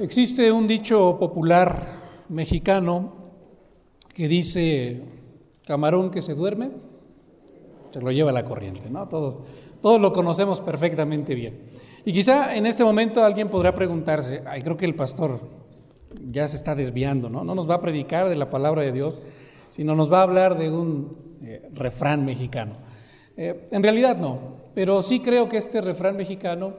Existe un dicho popular mexicano que dice, camarón que se duerme, se lo lleva la corriente, ¿no? Todos, todos lo conocemos perfectamente bien. Y quizá en este momento alguien podrá preguntarse, ay, creo que el pastor ya se está desviando, ¿no? No nos va a predicar de la palabra de Dios, sino nos va a hablar de un eh, refrán mexicano. Eh, en realidad no, pero sí creo que este refrán mexicano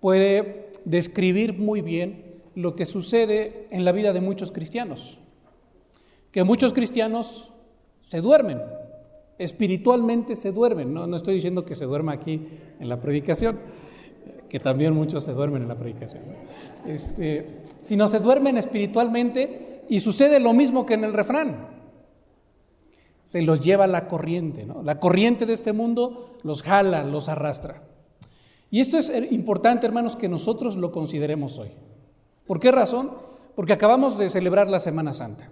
puede describir muy bien lo que sucede en la vida de muchos cristianos. Que muchos cristianos se duermen, espiritualmente se duermen. No, no estoy diciendo que se duerma aquí en la predicación, que también muchos se duermen en la predicación. Este, sino se duermen espiritualmente y sucede lo mismo que en el refrán. Se los lleva la corriente, ¿no? La corriente de este mundo los jala, los arrastra. Y esto es importante, hermanos, que nosotros lo consideremos hoy. ¿Por qué razón? Porque acabamos de celebrar la Semana Santa.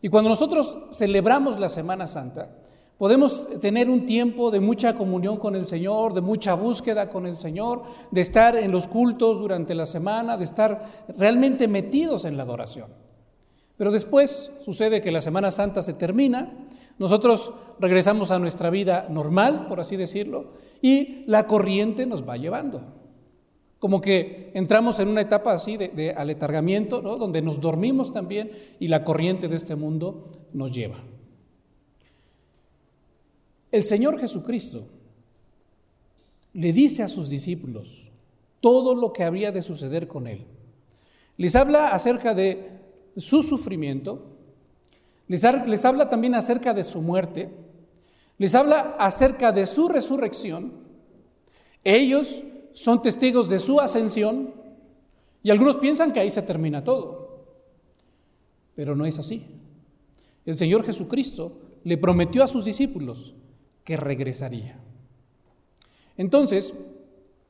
Y cuando nosotros celebramos la Semana Santa, podemos tener un tiempo de mucha comunión con el Señor, de mucha búsqueda con el Señor, de estar en los cultos durante la semana, de estar realmente metidos en la adoración. Pero después sucede que la Semana Santa se termina, nosotros regresamos a nuestra vida normal, por así decirlo, y la corriente nos va llevando. Como que entramos en una etapa así de, aletargamiento, donde nos dormimos también y la corriente de este mundo nos lleva. El Señor Jesucristo le dice a sus discípulos todo lo que habría de suceder con Él. Les habla acerca de su sufrimiento, les, les habla también acerca de su muerte, les habla acerca de su resurrección. Ellos son testigos de su ascensión y algunos piensan que ahí se termina todo. Pero no es así. El Señor Jesucristo le prometió a sus discípulos que regresaría. Entonces,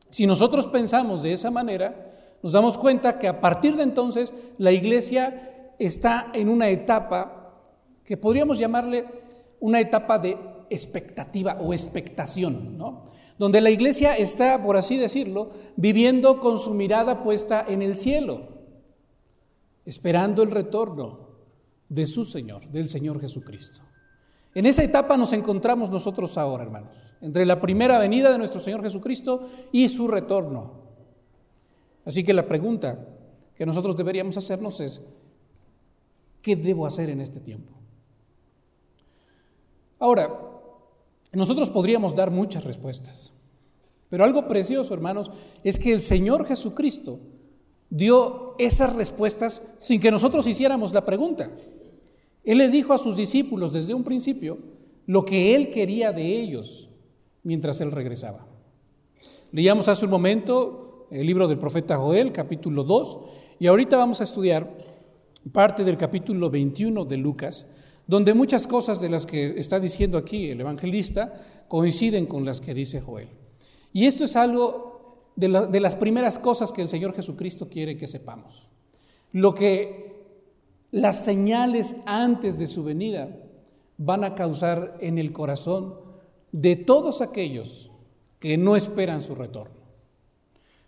si nosotros pensamos de esa manera, nos damos cuenta que a partir de entonces la iglesia está en una etapa que podríamos llamarle una etapa de expectativa o expectación, ¿no? Donde la iglesia está, por así decirlo, viviendo con su mirada puesta en el cielo, esperando el retorno de su Señor, del Señor Jesucristo. En esa etapa nos encontramos nosotros ahora, hermanos, entre la primera venida de nuestro Señor Jesucristo y su retorno. Así que la pregunta que nosotros deberíamos hacernos es, ¿qué debo hacer en este tiempo? Ahora, nosotros podríamos dar muchas respuestas, pero algo precioso, hermanos, es que el Señor Jesucristo dio esas respuestas sin que nosotros hiciéramos la pregunta. Él le dijo a sus discípulos desde un principio lo que Él quería de ellos mientras Él regresaba. Leíamos hace un momento el libro del profeta Joel, capítulo 2, y ahorita vamos a estudiar parte del capítulo 21 de Lucas, donde muchas cosas de las que está diciendo aquí el evangelista coinciden con las que dice Joel. Y esto es algo de, las primeras cosas que el Señor Jesucristo quiere que sepamos. Lo que las señales antes de su venida van a causar en el corazón de todos aquellos que no esperan su retorno.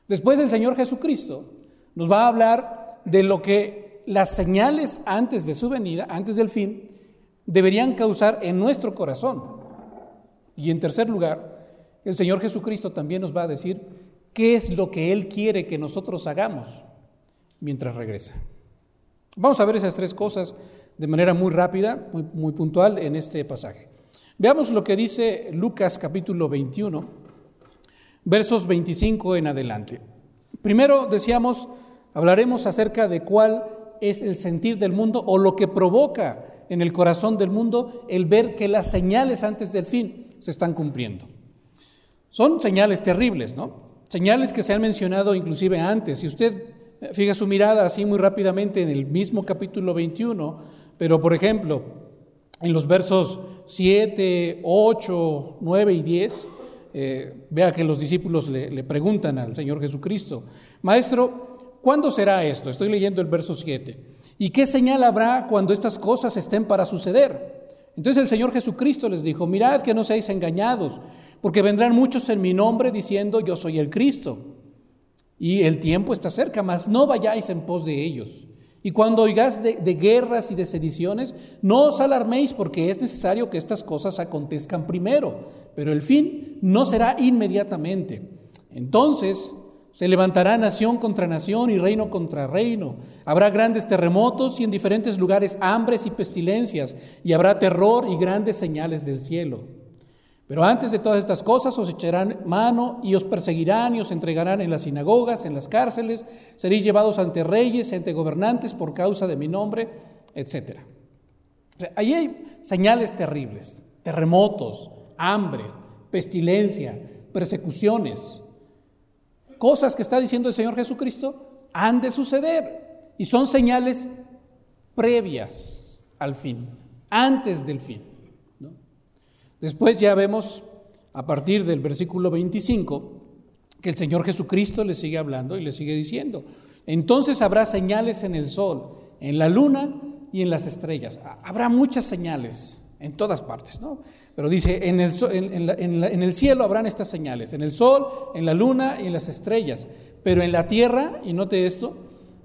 Después el Señor Jesucristo nos va a hablar de lo que las señales antes de su venida, antes del fin, deberían causar en nuestro corazón. Y en tercer lugar, el Señor Jesucristo también nos va a decir qué es lo que Él quiere que nosotros hagamos mientras regresa. Vamos a ver esas tres cosas de manera muy rápida, muy, muy puntual en este pasaje. Veamos lo que dice Lucas capítulo 21, versos 25 en adelante. Primero decíamos, hablaremos acerca de cuál es el sentir del mundo o lo que provoca en el corazón del mundo el ver que las señales antes del fin se están cumpliendo. Son señales terribles, ¿no? Señales que se han mencionado inclusive antes. Si usted fija su mirada así muy rápidamente en el mismo capítulo 21, pero por ejemplo, en los versos 7, 8, 9 y 10, eh, vea que los discípulos le preguntan al Señor Jesucristo, Maestro, ¿cuándo será esto? Estoy leyendo el verso 7. ¿Y qué señal habrá cuando estas cosas estén para suceder? Entonces el Señor Jesucristo les dijo, mirad que no seáis engañados, porque vendrán muchos en mi nombre diciendo, yo soy el Cristo, Y el tiempo está cerca, mas no vayáis en pos de ellos. Y cuando oigáis de, de, guerras y de sediciones, no os alarméis porque es necesario que estas cosas acontezcan primero, pero el fin no será inmediatamente. Entonces se levantará nación contra nación y reino contra reino. Habrá grandes terremotos y en diferentes lugares hambres y pestilencias, y habrá terror y grandes señales del cielo. Pero antes de todas estas cosas os echarán mano y os perseguirán y os entregarán en las sinagogas, en las cárceles, seréis llevados ante reyes, ante gobernantes por causa de mi nombre, etc. ahí hay señales terribles, terremotos, hambre, pestilencia, persecuciones, cosas que está diciendo el Señor Jesucristo han de suceder y son señales previas al fin, antes del fin. Después ya vemos a partir del versículo 25 que el Señor Jesucristo le sigue hablando y le sigue diciendo, entonces habrá señales en el sol, en la luna y en las estrellas. Habrá muchas señales en todas partes, ¿no? Pero dice, en el, cielo habrán estas señales, en el sol, en la luna y en las estrellas. Pero en la tierra, y note esto,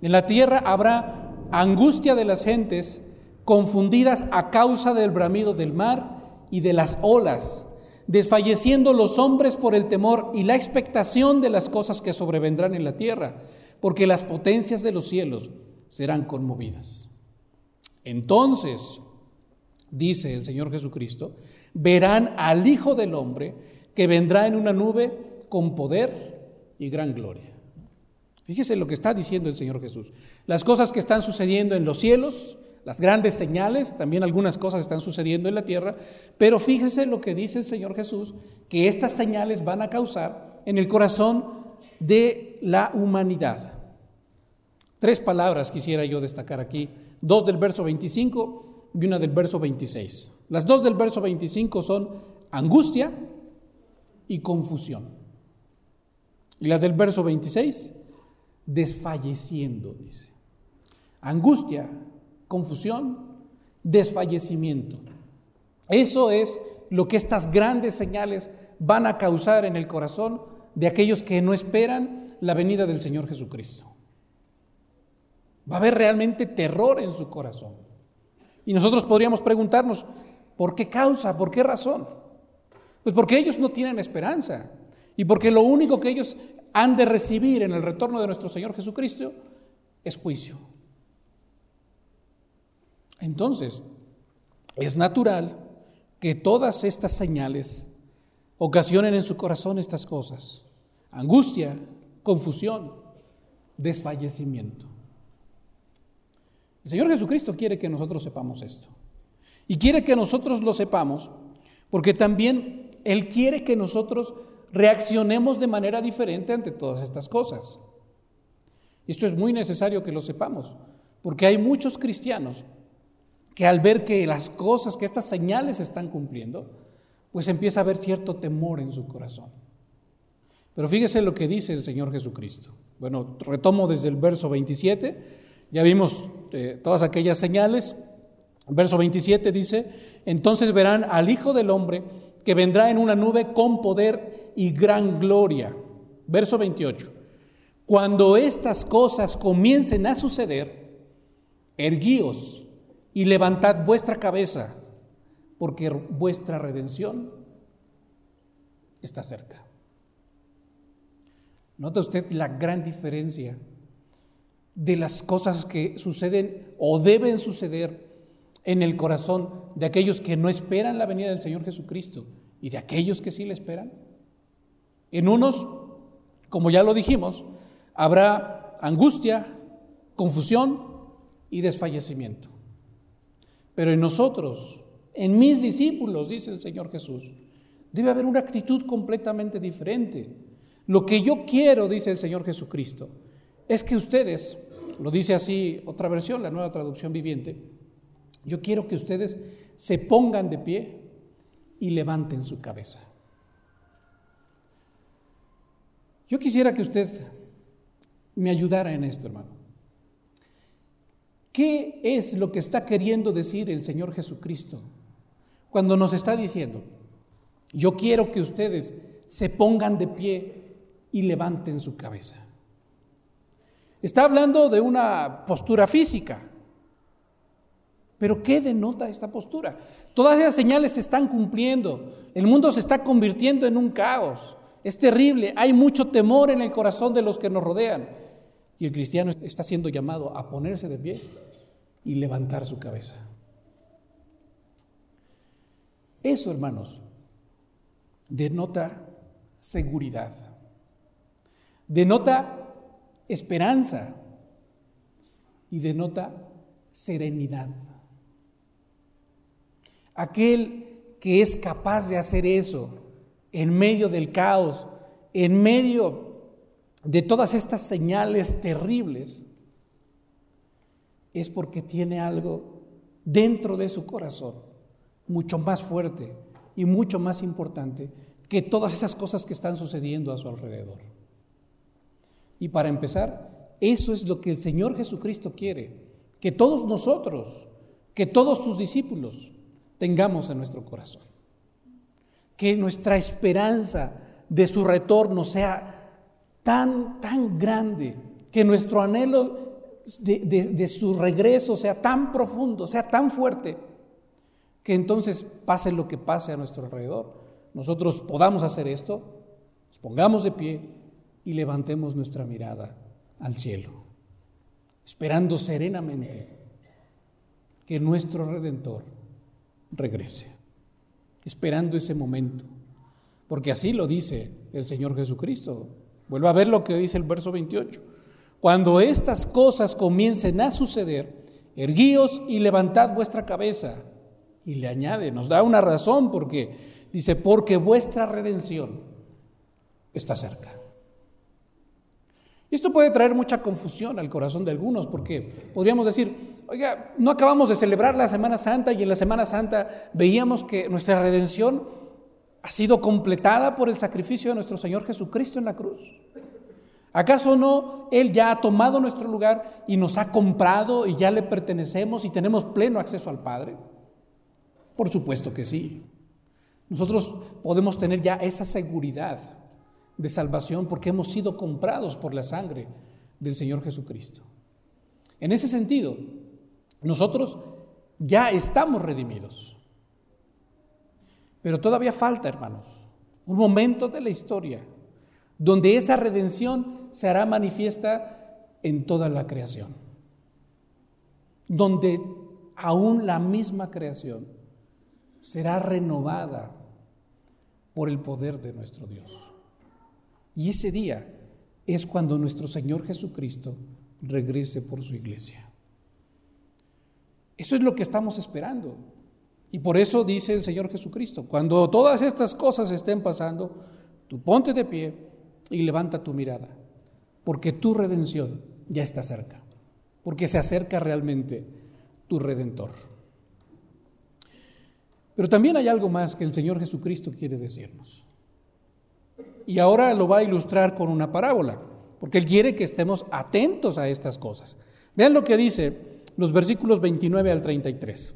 en la tierra habrá angustia de las gentes confundidas a causa del bramido del mar y de las olas, desfalleciendo los hombres por el temor y la expectación de las cosas que sobrevendrán en la tierra, porque las potencias de los cielos serán conmovidas. Entonces, dice el Señor Jesucristo, verán al Hijo del Hombre que vendrá en una nube con poder y gran gloria. Fíjese lo que está diciendo el Señor Jesús. Las cosas que están sucediendo en los cielos, las grandes señales, también algunas cosas están sucediendo en la tierra, pero fíjese lo que dice el Señor Jesús, que estas señales van a causar en el corazón de la humanidad. Tres palabras quisiera yo destacar aquí, dos del verso 25 y una del verso 26. Las dos del verso 25 son angustia y confusión. Y la del verso 26, desfalleciendo, dice. Angustia, confusión, desfallecimiento. Eso es lo que estas grandes señales van a causar en el corazón de aquellos que no esperan la venida del Señor Jesucristo. Va a haber realmente terror en su corazón. Y nosotros podríamos preguntarnos, ¿por qué causa? ¿Por qué razón? Pues porque ellos no tienen esperanza y porque lo único que ellos han de recibir en el retorno de nuestro Señor Jesucristo es juicio. Entonces, es natural que todas estas señales ocasionen en su corazón estas cosas. Angustia, confusión, desfallecimiento. El Señor Jesucristo quiere que nosotros sepamos esto. Y quiere que nosotros lo sepamos porque también Él quiere que nosotros reaccionemos de manera diferente ante todas estas cosas. Esto es muy necesario que lo sepamos, porque hay muchos cristianos que al ver que las cosas, que estas señales se están cumpliendo, pues empieza a haber cierto temor en su corazón. Pero fíjese lo que dice el Señor Jesucristo. Bueno, retomo desde el verso 27, ya vimos eh, todas aquellas señales. Verso 27 dice, entonces verán al Hijo del Hombre que vendrá en una nube con poder y gran gloria. Verso 28, cuando estas cosas comiencen a suceder, erguíos y levantad vuestra cabeza, porque vuestra redención está cerca. ¿Nota usted la gran diferencia de las cosas que suceden o deben suceder en el corazón de aquellos que no esperan la venida del Señor Jesucristo y de aquellos que sí le esperan? En unos, como ya lo dijimos, habrá angustia, confusión y desfallecimiento. Pero en nosotros, en mis discípulos, dice el Señor Jesús, debe haber una actitud completamente diferente. Lo que yo quiero, dice el Señor Jesucristo, es que ustedes, lo dice así otra versión, la nueva traducción viviente, yo quiero que ustedes se pongan de pie y levanten su cabeza. Yo quisiera que usted me ayudara en esto, hermano. ¿Qué es lo que está queriendo decir el Señor Jesucristo cuando nos está diciendo, yo quiero que ustedes se pongan de pie y levanten su cabeza? Está hablando de una postura física. Pero ¿qué denota esta postura? Todas esas señales se están cumpliendo. El mundo se está convirtiendo en un caos. Es terrible. Hay mucho temor en el corazón de los que nos rodean. Y el cristiano está siendo llamado a ponerse de pie y levantar su cabeza. Eso, hermanos, denota seguridad, denota esperanza y denota serenidad. Aquel que es capaz de hacer eso en medio del caos, en medio de todas estas señales terribles, es porque tiene algo dentro de su corazón mucho más fuerte y mucho más importante que todas esas cosas que están sucediendo a su alrededor. Y para empezar, eso es lo que el Señor Jesucristo quiere, que todos nosotros, que todos sus discípulos tengamos en nuestro corazón. Que nuestra esperanza de su retorno sea tan, tan grande, que nuestro anhelo de, su regreso sea tan profundo, sea tan fuerte, que entonces pase lo que pase a nuestro alrededor, nosotros podamos hacer esto, nos pongamos de pie y levantemos nuestra mirada al cielo, esperando serenamente que nuestro Redentor regrese, esperando ese momento, porque así lo dice el Señor Jesucristo. Vuelva a ver lo que dice el verso 28. Cuando estas cosas comiencen a suceder, erguíos y levantad vuestra cabeza. Y le añade, nos da una razón porque dice, porque vuestra redención está cerca. Y esto puede traer mucha confusión al corazón de algunos, porque podríamos decir, oiga, no acabamos de celebrar la Semana Santa y en la Semana Santa veíamos que nuestra redención ha sido completada por el sacrificio de nuestro Señor Jesucristo en la cruz. ¿Acaso no Él ya ha tomado nuestro lugar y nos ha comprado y ya le pertenecemos y tenemos pleno acceso al Padre? Por supuesto que sí. Nosotros podemos tener ya esa seguridad de salvación porque hemos sido comprados por la sangre del Señor Jesucristo. En ese sentido, nosotros ya estamos redimidos. Pero todavía falta, hermanos, un momento de la historia donde esa redención se hará manifiesta en toda la creación, donde aún la misma creación será renovada por el poder de nuestro Dios. Y ese día es cuando nuestro Señor Jesucristo regrese por su iglesia. Eso es lo que estamos esperando. Y por eso dice el Señor Jesucristo, cuando todas estas cosas estén pasando, tú ponte de pie y levanta tu mirada, porque tu redención ya está cerca, porque se acerca realmente tu redentor. Pero también hay algo más que el Señor Jesucristo quiere decirnos. Y ahora lo va a ilustrar con una parábola, porque Él quiere que estemos atentos a estas cosas. Vean lo que dice los versículos 29 al 33.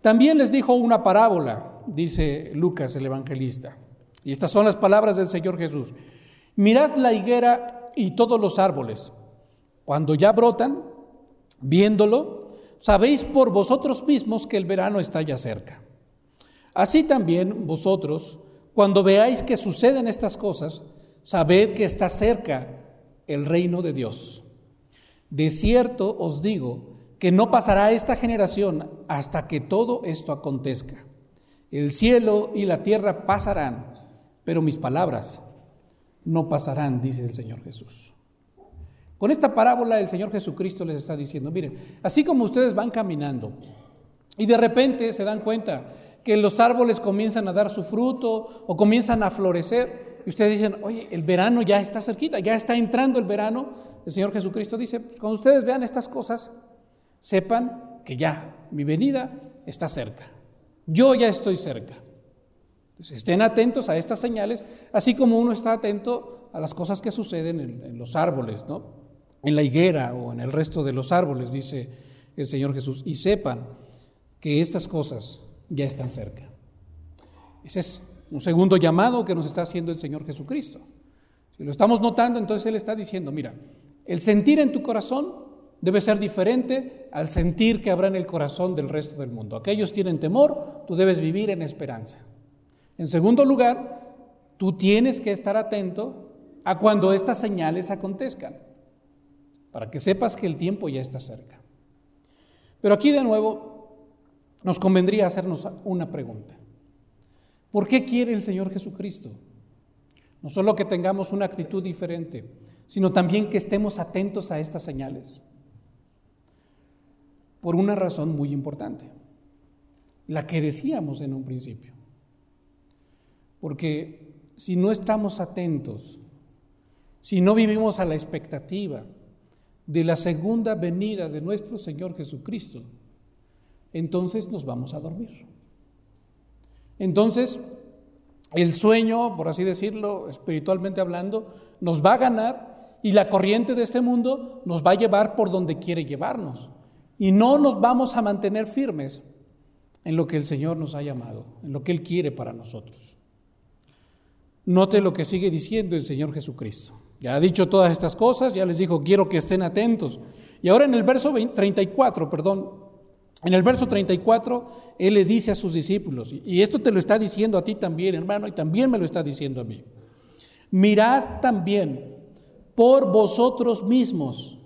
También les dijo una parábola, dice Lucas el evangelista. Y estas son las palabras del Señor Jesús. Mirad la higuera y todos los árboles. Cuando ya brotan, viéndolo, sabéis por vosotros mismos que el verano está ya cerca. Así también vosotros, cuando veáis que suceden estas cosas, sabed que está cerca el reino de Dios. De cierto os digo que no pasará esta generación hasta que todo esto acontezca. El cielo y la tierra pasarán, pero mis palabras no pasarán, dice el Señor Jesús. Con esta parábola el Señor Jesucristo les está diciendo, miren, así como ustedes van caminando y de repente se dan cuenta que los árboles comienzan a dar su fruto o comienzan a florecer, y ustedes dicen, oye, el verano ya está cerquita, ya está entrando el verano, el Señor Jesucristo dice, cuando ustedes vean estas cosas, sepan que ya mi venida está cerca, yo ya estoy cerca estén atentos a estas señales, así como uno está atento a las cosas que suceden en, los árboles, ¿no? En la higuera o en el resto de los árboles, dice el Señor Jesús, y sepan que estas cosas ya están cerca. Ese es un segundo llamado que nos está haciendo el Señor Jesucristo. Si lo estamos notando, entonces Él está diciendo, mira, El sentir en tu corazón debe ser diferente al sentir que habrá en el corazón del resto del mundo. Aquellos tienen temor, tú debes vivir en esperanza. En segundo lugar, tú tienes que estar atento a cuando estas señales acontezcan, para que sepas que el tiempo ya está cerca. Pero aquí de nuevo nos convendría hacernos una pregunta. ¿Por qué quiere el Señor Jesucristo? No solo que tengamos una actitud diferente, sino también que estemos atentos a estas señales. Por una razón muy importante, la que decíamos en un principio. Porque si no estamos atentos, si no vivimos a la expectativa de la segunda venida de nuestro Señor Jesucristo, entonces nos vamos a dormir. Entonces, el sueño, por así decirlo, espiritualmente hablando, nos va a ganar y la corriente de este mundo nos va a llevar por donde quiere llevarnos. Y no nos vamos a mantener firmes en lo que el Señor nos ha llamado, en lo que Él quiere para nosotros. Note lo que sigue diciendo el Señor Jesucristo. Ya ha dicho todas estas cosas, ya les dijo, quiero que estén atentos. Y ahora en el verso 34, perdón, en el verso 34, Él le dice a sus discípulos, y esto te lo está diciendo a ti también, hermano, y también me lo está diciendo a mí. Mirad también por vosotros mismos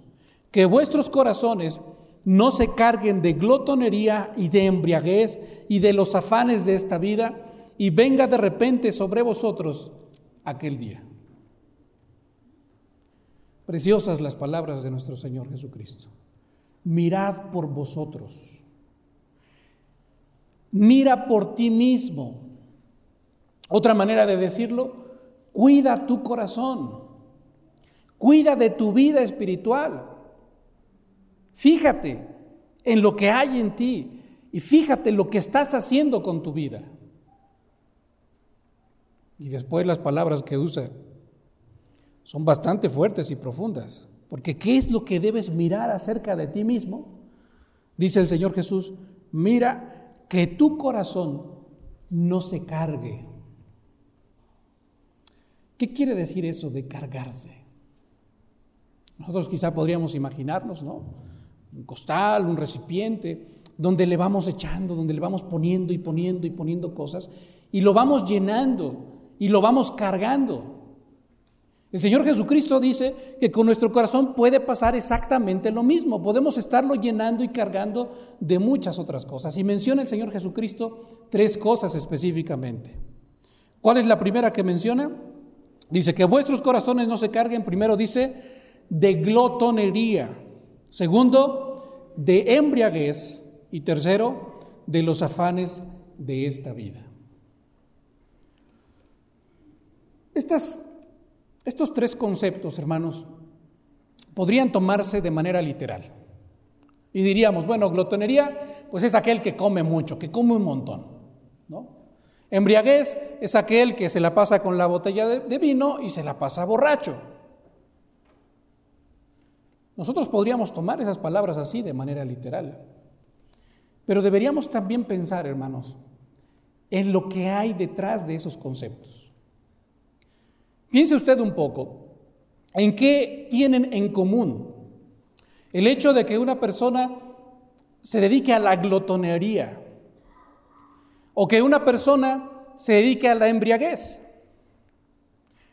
que vuestros corazones no se carguen de glotonería y de embriaguez y de los afanes de esta vida y venga de repente sobre vosotros aquel día. Preciosas las palabras de nuestro Señor Jesucristo. Mirad por vosotros. Mira por ti mismo. Otra manera de decirlo, cuida tu corazón. Cuida de tu vida espiritual. Fíjate en lo que hay en ti y fíjate lo que estás haciendo con tu vida. Y después las palabras que usa son bastante fuertes y profundas. Porque ¿qué es lo que debes mirar acerca de ti mismo? Dice el Señor Jesús, mira que tu corazón no se cargue. ¿Qué quiere decir eso de cargarse? Nosotros quizá podríamos imaginarnos, ¿no? Un costal, un recipiente, donde le vamos echando, donde le vamos poniendo y poniendo y poniendo cosas, y lo vamos llenando y lo vamos cargando. El Señor Jesucristo dice que con nuestro corazón puede pasar exactamente lo mismo. Podemos estarlo llenando y cargando de muchas otras cosas. Y menciona el Señor Jesucristo tres cosas específicamente. ¿Cuál es la primera que menciona? Dice que vuestros corazones no se carguen. Primero dice de glotonería. Segundo, de embriaguez. Y tercero, de los afanes de esta vida. estos tres conceptos, hermanos, podrían tomarse de manera literal. Y diríamos, bueno, glotonería, pues es aquel que come mucho, que come un montón, ¿no? Embriaguez es aquel que se la pasa con la botella de vino y se la pasa borracho. Nosotros podríamos tomar esas palabras así de manera literal. Pero deberíamos también pensar, hermanos, en lo que hay detrás de esos conceptos. Piense usted un poco en qué tienen en común el hecho de que una persona se dedique a la glotonería o que una persona se dedique a la embriaguez.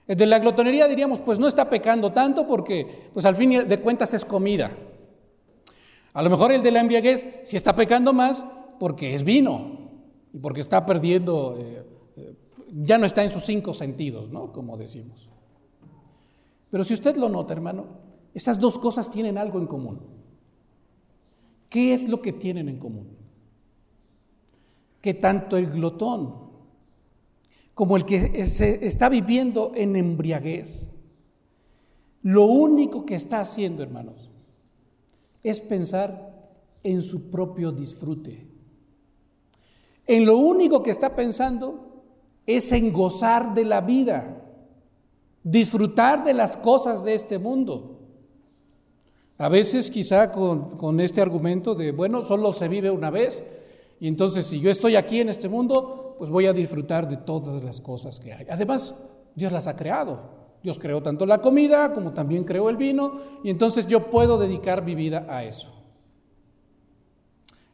El de la glotonería diríamos, pues no está pecando tanto porque pues al fin de cuentas es comida. A lo mejor el de la embriaguez sí está pecando más porque es vino y porque está perdiendo eh, ya no está en sus cinco sentidos, ¿no? Como decimos. Pero si usted lo nota, hermano, esas dos cosas tienen algo en común. ¿Qué es lo que tienen en común? Que tanto el glotón como el que se está viviendo en embriaguez, lo único que está haciendo, hermanos, es pensar en su propio disfrute. En lo único que está pensando es en gozar de la vida, disfrutar de las cosas de este mundo. A veces quizá con, este argumento de, bueno, solo se vive una vez, y entonces si yo estoy aquí en este mundo, pues voy a disfrutar de todas las cosas que hay. Además, Dios las ha creado, Dios creó tanto la comida como también creó el vino y entonces yo puedo dedicar mi vida a eso.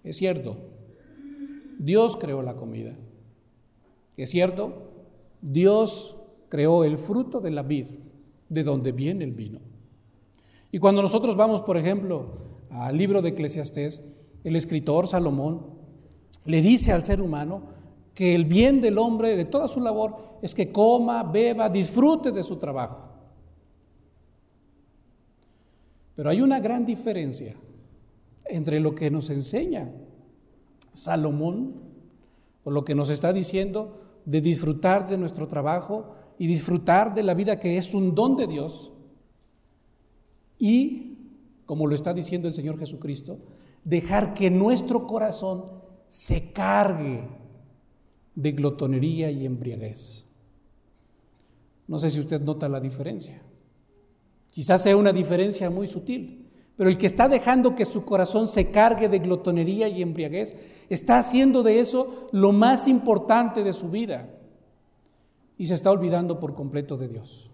Es cierto, Dios creó la comida. Es cierto, Dios creó el fruto de la vid, de donde viene el vino. Y cuando nosotros vamos, por ejemplo, al libro de Eclesiastés, el escritor Salomón le dice al ser humano que el bien del hombre, de toda su labor, es que coma, beba, disfrute de su trabajo. Pero hay una gran diferencia entre lo que nos enseña Salomón, o lo que nos está diciendo de disfrutar de nuestro trabajo y disfrutar de la vida que es un don de Dios, y, como lo está diciendo el Señor Jesucristo, dejar que nuestro corazón se cargue de glotonería y embriaguez. No sé si usted nota la diferencia. Quizás sea una diferencia muy sutil, pero el que está dejando que su corazón se cargue de glotonería y embriaguez, está haciendo de eso lo más importante de su vida y se está olvidando por completo de Dios.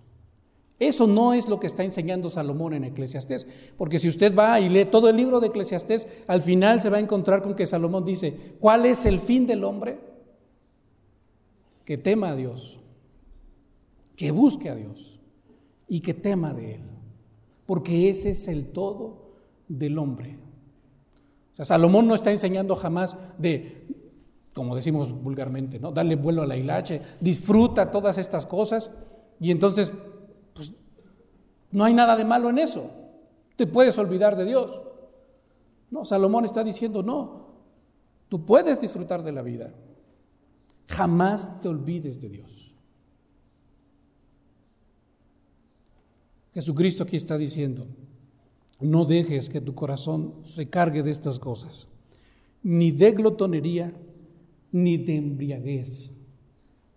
Eso no es lo que está enseñando Salomón en Eclesiastés, porque si usted va y lee todo el libro de Eclesiastés, al final se va a encontrar con que Salomón dice, ¿cuál es el fin del hombre? Que tema a Dios, que busque a Dios y que tema de Él, porque ese es el todo del hombre. O sea, Salomón no está enseñando jamás de, como decimos vulgarmente, ¿no? darle vuelo a la hilache, disfruta todas estas cosas y entonces pues no hay nada de malo en eso. Te puedes olvidar de Dios. No, Salomón está diciendo, no, tú puedes disfrutar de la vida. Jamás te olvides de Dios. Jesucristo aquí está diciendo, no dejes que tu corazón se cargue de estas cosas, ni de glotonería, ni de embriaguez.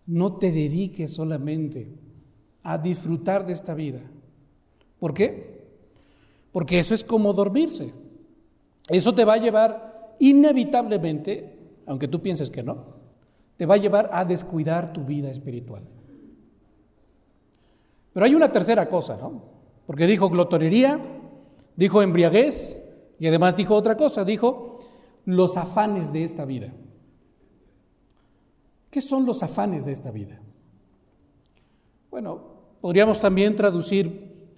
No te dediques solamente a disfrutar de esta vida. ¿Por qué? Porque eso es como dormirse. Eso te va a llevar inevitablemente, aunque tú pienses que no, te va a llevar a descuidar tu vida espiritual. Pero hay una tercera cosa, ¿no? Porque dijo glotonería, dijo embriaguez y además dijo otra cosa, dijo los afanes de esta vida. ¿Qué son los afanes de esta vida? Bueno, podríamos también traducir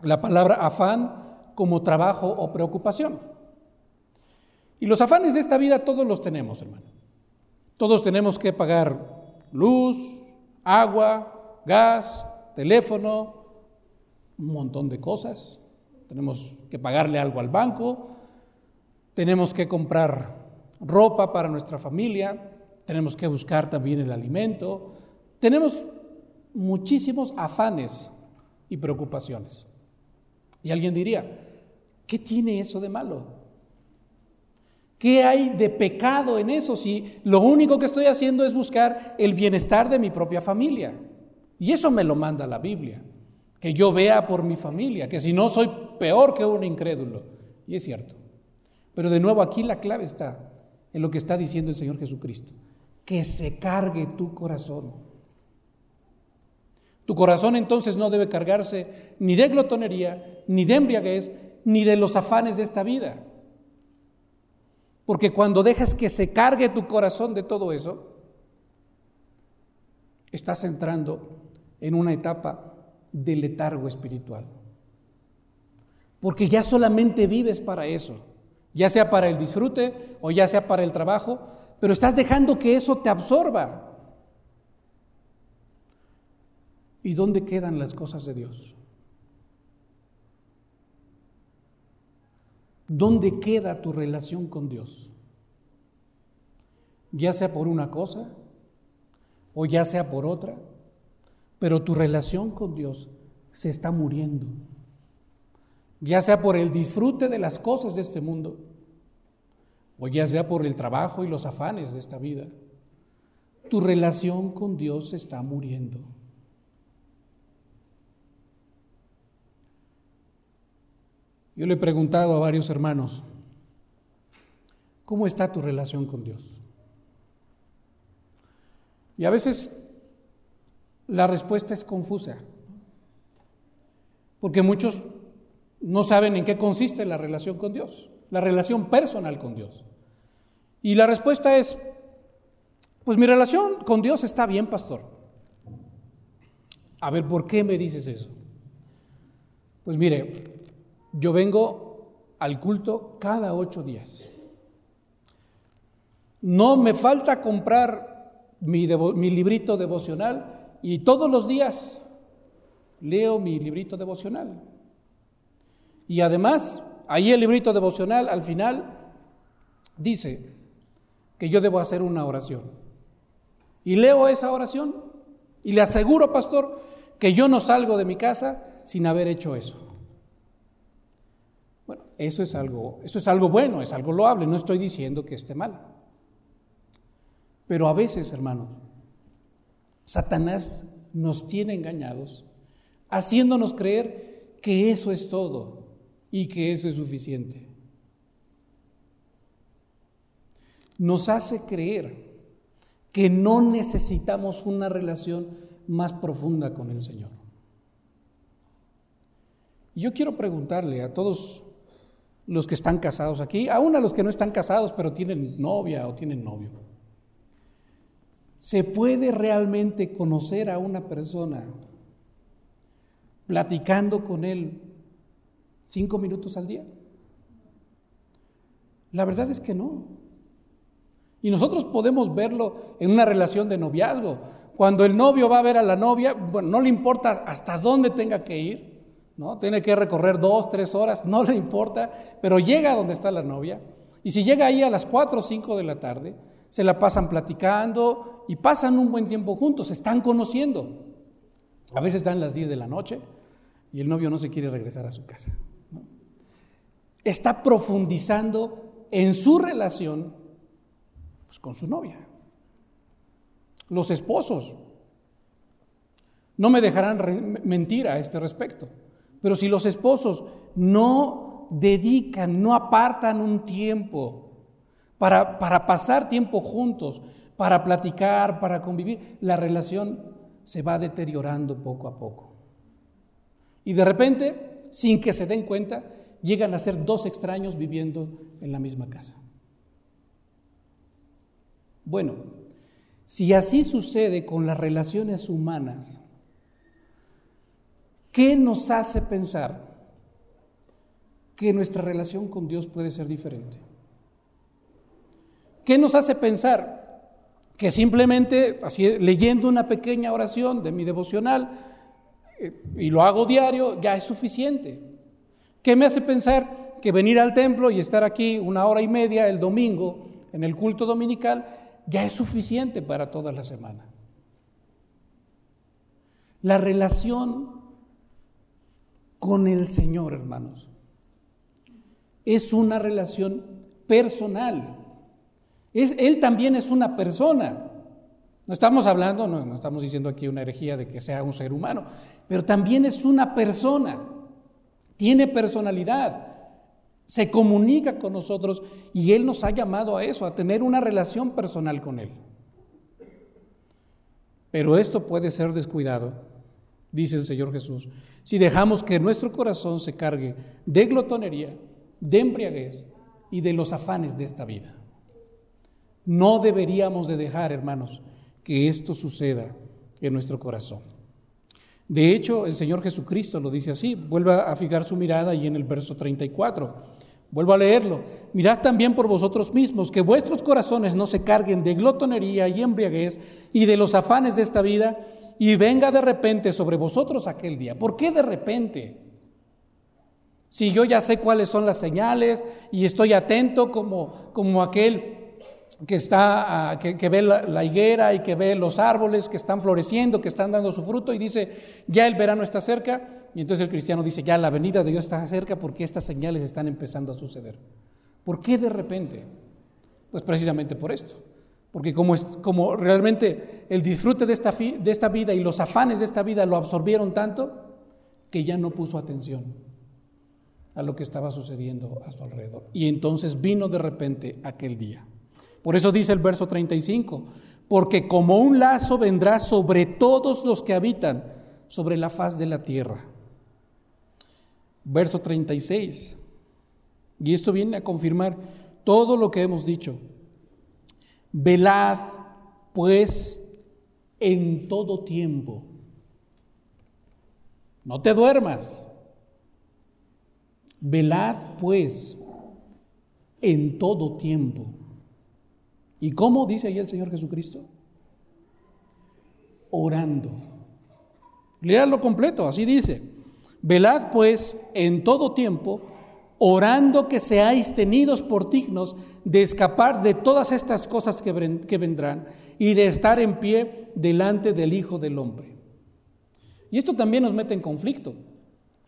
la palabra afán como trabajo o preocupación. Y los afanes de esta vida todos los tenemos, hermano. Todos tenemos que pagar luz, agua, gas, teléfono, un montón de cosas. Tenemos que pagarle algo al banco, tenemos que comprar ropa para nuestra familia, tenemos que buscar también el alimento, tenemos muchísimos afanes y preocupaciones. Y alguien diría, ¿qué tiene eso de malo? ¿Qué hay de pecado en eso si lo único que estoy haciendo es buscar el bienestar de mi propia familia? Y eso me lo manda la Biblia, que yo vea por mi familia, que si no soy peor que un incrédulo. Y es cierto. Pero de nuevo aquí la clave está en lo que está diciendo el Señor Jesucristo, que se cargue tu corazón tu corazón entonces no debe cargarse ni de glotonería, ni de embriaguez, ni de los afanes de esta vida. Porque cuando dejas que se cargue tu corazón de todo eso, estás entrando en una etapa de letargo espiritual. Porque ya solamente vives para eso, ya sea para el disfrute o ya sea para el trabajo, pero estás dejando que eso te absorba. ¿Y dónde quedan las cosas de Dios? ¿Dónde queda tu relación con Dios? Ya sea por una cosa o ya sea por otra, pero tu relación con Dios se está muriendo. Ya sea por el disfrute de las cosas de este mundo o ya sea por el trabajo y los afanes de esta vida, tu relación con Dios se está muriendo. Yo le he preguntado a varios hermanos, ¿cómo está tu relación con Dios? Y a veces la respuesta es confusa. Porque muchos no saben en qué consiste la relación con Dios, la relación personal con Dios. Y la respuesta es, pues mi relación con Dios está bien, pastor. A ver, ¿por qué me dices eso? Pues mire, yo vengo al culto cada ocho días. No me falta comprar mi, librito devocional y todos los días leo mi librito devocional. Y además, ahí el librito devocional al final dice que yo debo hacer una oración. Y leo esa oración y le aseguro, pastor, que yo no salgo de mi casa sin haber hecho eso. Bueno, eso es algo, eso es algo bueno, es algo loable, no estoy diciendo que esté mal. Pero a veces, hermanos, Satanás nos tiene engañados haciéndonos creer que eso es todo y que eso es suficiente. Nos hace creer que no necesitamos una relación más profunda con el Señor. yo quiero preguntarle a todos los que están casados aquí, aún a los que no están casados pero tienen novia o tienen novio, ¿se puede realmente conocer a una persona platicando con Él cinco minutos al día? La verdad es que no. Y nosotros podemos verlo en una relación de noviazgo. Cuando el novio va a ver a la novia, bueno, no le importa hasta dónde tenga que ir, ¿no? Tiene que recorrer dos, tres horas, no le importa, pero llega a donde está la novia. Y si llega ahí a las cuatro o cinco de la tarde, se la pasan platicando y pasan un buen tiempo juntos, se están conociendo. A veces están las 10 de la noche y el novio no se quiere regresar a su casa. Está profundizando en su relación pues, con su novia. Los esposos no me dejarán mentir a este respecto, pero si los esposos no dedican, no apartan un tiempo para, para pasar tiempo juntos, para platicar, para convivir, la relación se va deteriorando poco a poco. Y de repente, sin que se den cuenta, llegan a ser dos extraños viviendo en la misma casa. Bueno, si así sucede con las relaciones humanas, ¿qué nos hace pensar que nuestra relación con Dios puede ser diferente? ¿Qué nos hace pensar que simplemente así, leyendo una pequeña oración de mi devocional eh, y lo hago diario ya es suficiente? ¿Qué me hace pensar que venir al templo y estar aquí una hora y media el domingo en el culto dominical ya es suficiente para toda la semana. La relación con el Señor, hermanos, es una relación personal. Es, él también es una persona. No estamos hablando, no, no estamos diciendo aquí una herejía de que sea un ser humano, pero también es una persona. Tiene personalidad se comunica con nosotros y Él nos ha llamado a eso, a tener una relación personal con Él. Pero esto puede ser descuidado, dice el Señor Jesús, si dejamos que nuestro corazón se cargue de glotonería, de embriaguez y de los afanes de esta vida. No deberíamos de dejar, hermanos, que esto suceda en nuestro corazón. De hecho, el Señor Jesucristo lo dice así. Vuelva a fijar su mirada ahí en el verso 34. Vuelvo a leerlo. Mirad también por vosotros mismos que vuestros corazones no se carguen de glotonería y embriaguez y de los afanes de esta vida y venga de repente sobre vosotros aquel día. ¿Por qué de repente? Si yo ya sé cuáles son las señales y estoy atento como, como aquel que, está, ah, que, ve la, higuera y que ve los árboles que están floreciendo, que están dando su fruto y dice, ya el verano está cerca. Y entonces el cristiano dice, ya la venida de Dios está cerca porque estas señales están empezando a suceder. ¿Por qué de repente? Pues precisamente por esto. Porque como, es, como realmente el disfrute de esta, de esta vida y los afanes de esta vida lo absorbieron tanto que ya no puso atención a lo que estaba sucediendo a su alrededor. Y entonces vino de repente aquel día. Por eso dice el verso 35, porque como un lazo vendrá sobre todos los que habitan sobre la faz de la tierra. verso 36. Y esto viene a confirmar todo lo que hemos dicho. Velad, pues, en todo tiempo. No te duermas. Velad, pues, en todo tiempo. ¿Y cómo dice ahí el Señor Jesucristo? Orando. Leadlo completo, así dice. Velad, pues, en todo tiempo, orando que seáis tenidos por dignos de escapar de todas estas cosas que, que vendrán y de estar en pie delante del Hijo del Hombre. Y esto también nos mete en conflicto,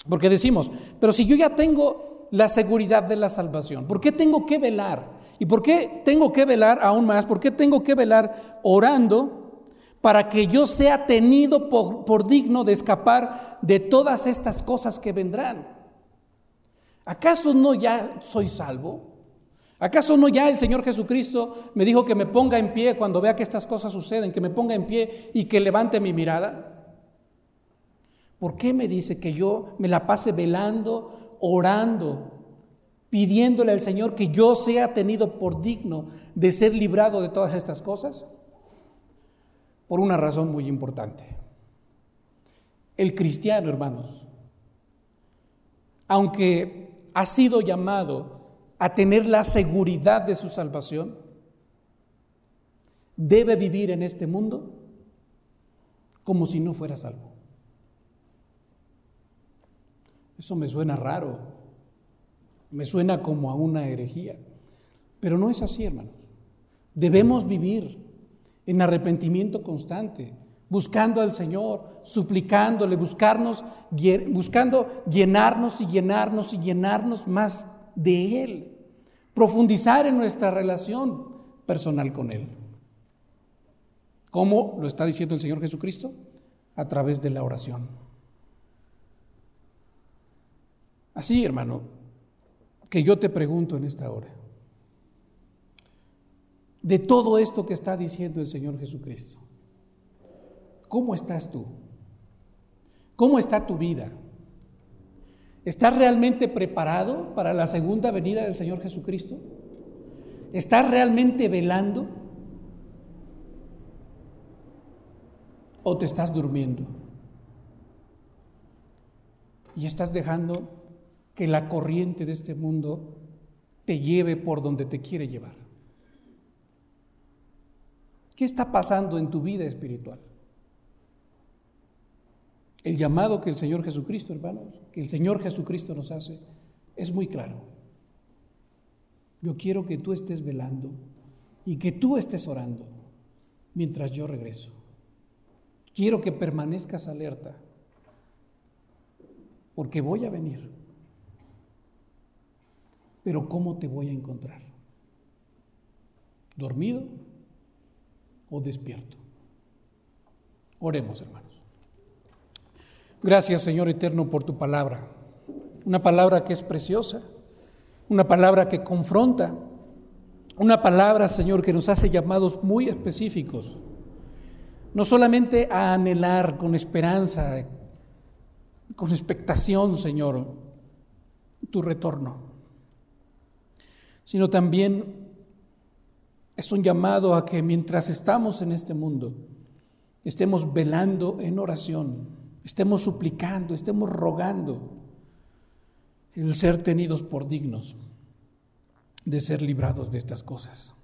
porque decimos, pero si yo ya tengo la seguridad de la salvación, ¿por qué tengo que velar? ¿Y por qué tengo que velar aún más? ¿Por qué tengo que velar orando para que yo sea tenido por, por digno de escapar de todas estas cosas que vendrán? ¿Acaso no ya soy salvo? ¿Acaso no ya el Señor Jesucristo me dijo que me ponga en pie cuando vea que estas cosas suceden, que me ponga en pie y que levante mi mirada? ¿Por qué me dice que yo me la pase velando, orando, pidiéndole al Señor que yo sea tenido por digno de ser librado de todas estas cosas? Por una razón muy importante. El cristiano, hermanos, aunque ha sido llamado a tener la seguridad de su salvación, debe vivir en este mundo como si no fuera salvo. Eso me suena raro, me suena como a una herejía, pero no es así, hermanos. Debemos vivir en arrepentimiento constante, buscando al Señor, suplicándole, buscarnos, buscando llenarnos y llenarnos y llenarnos más de Él, profundizar en nuestra relación personal con Él. ¿Cómo lo está diciendo el Señor Jesucristo? A través de la oración. Así, hermano, que yo te pregunto en esta hora, de todo esto que está diciendo el Señor Jesucristo, ¿cómo estás tú? ¿Cómo está tu vida? ¿Estás realmente preparado para la segunda venida del Señor Jesucristo? ¿Estás realmente velando? ¿O te estás durmiendo? Y estás dejando que la corriente de este mundo te lleve por donde te quiere llevar. ¿Qué está pasando en tu vida espiritual? El llamado que el Señor Jesucristo, hermanos, que el Señor Jesucristo nos hace, es muy claro. Yo quiero que tú estés velando y que tú estés orando mientras yo regreso. Quiero que permanezcas alerta, porque voy a venir. Pero ¿cómo te voy a encontrar? ¿Dormido o despierto? Oremos, hermanos. Gracias, Señor eterno, por tu palabra. Una palabra que es preciosa, una palabra que confronta, una palabra, Señor, que nos hace llamados muy específicos. No solamente a anhelar con esperanza, con expectación, Señor, tu retorno, sino también es un llamado a que mientras estamos en este mundo, estemos velando en oración estemos suplicando, estemos rogando el ser tenidos por dignos de ser librados de estas cosas.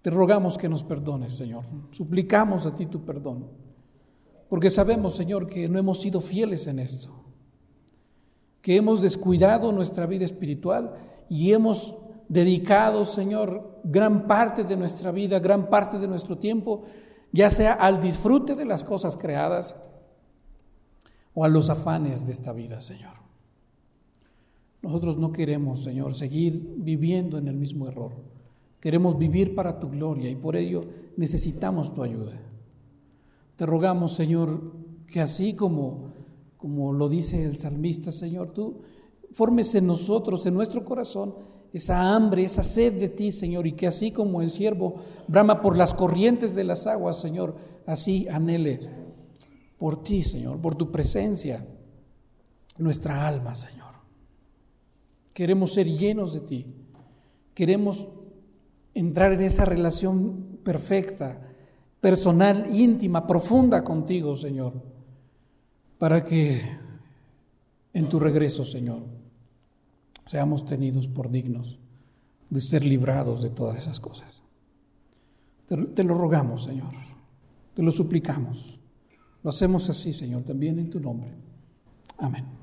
Te rogamos que nos perdones, Señor. Suplicamos a ti tu perdón, porque sabemos, Señor, que no hemos sido fieles en esto, que hemos descuidado nuestra vida espiritual y hemos dedicado, Señor, gran parte de nuestra vida, gran parte de nuestro tiempo ya sea al disfrute de las cosas creadas o a los afanes de esta vida, Señor. Nosotros no queremos, Señor, seguir viviendo en el mismo error. Queremos vivir para tu gloria y por ello necesitamos tu ayuda. Te rogamos, Señor, que así como, como lo dice el salmista, Señor, tú formes en nosotros, en nuestro corazón, esa hambre, esa sed de ti, Señor, y que así como el siervo brama por las corrientes de las aguas, Señor, así anhele por ti, Señor, por tu presencia, nuestra alma, Señor. Queremos ser llenos de ti. Queremos entrar en esa relación perfecta, personal, íntima, profunda contigo, Señor, para que en tu regreso, Señor, seamos tenidos por dignos de ser librados de todas esas cosas. Te, lo rogamos, Señor, te lo suplicamos. Lo hacemos así, Señor, también en tu nombre. Amén.